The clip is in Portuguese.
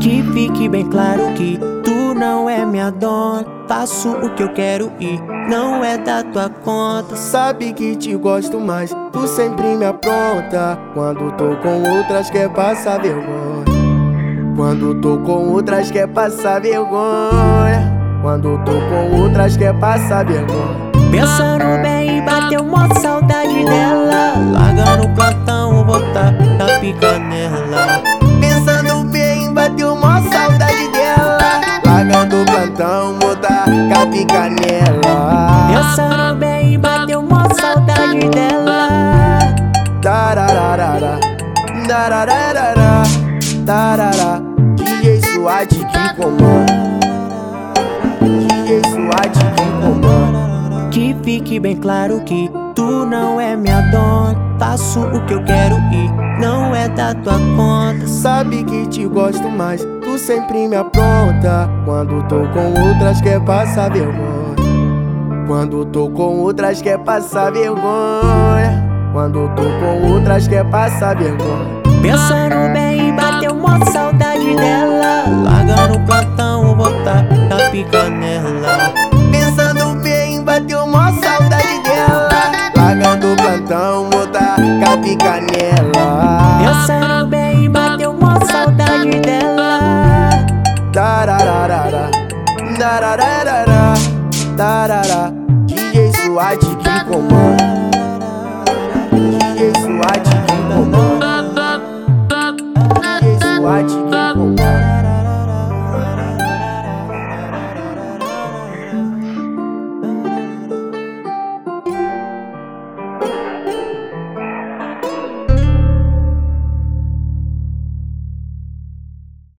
Que fique bem claro que tu não é minha dona. Faço o que eu quero e não é da tua conta. Sabe que te gosto mais, tu sempre me apronta. Quando tô com outras, quer passar vergonha. Quando tô com outras, quer passar vergonha. Quando tô com outras, quer passar vergonha. Pensando bem bateu uma saudade dela. Larga no plantão, botar a pica nela. Pensando bem, bateu uma saudade dela. Larga no plantão, botar a pica nela. Pensando bem bateu uma saudade dela. Tararara, tararara, tararara. DJ SWAT que comanda. DJ SWAT que comanda. Que fique bem claro que tu não é minha dona. Faço o que eu quero e não é da tua conta. Sabe que te gosto mais, tu sempre me apronta. Quando tô com outras, quer passar vergonha. Quando tô com outras, quer passar vergonha. Quando tô com outras, quer passar vergonha. Pensando canela. Pensando bem, bateu mó saudade dela. Pagando o plantão, botar capa e canela. Pensando bem, bateu mó saudade dela. Tarararara Tarararara Tarará DJ Suade que comanda. DJ Suade que comanda. DJ Suade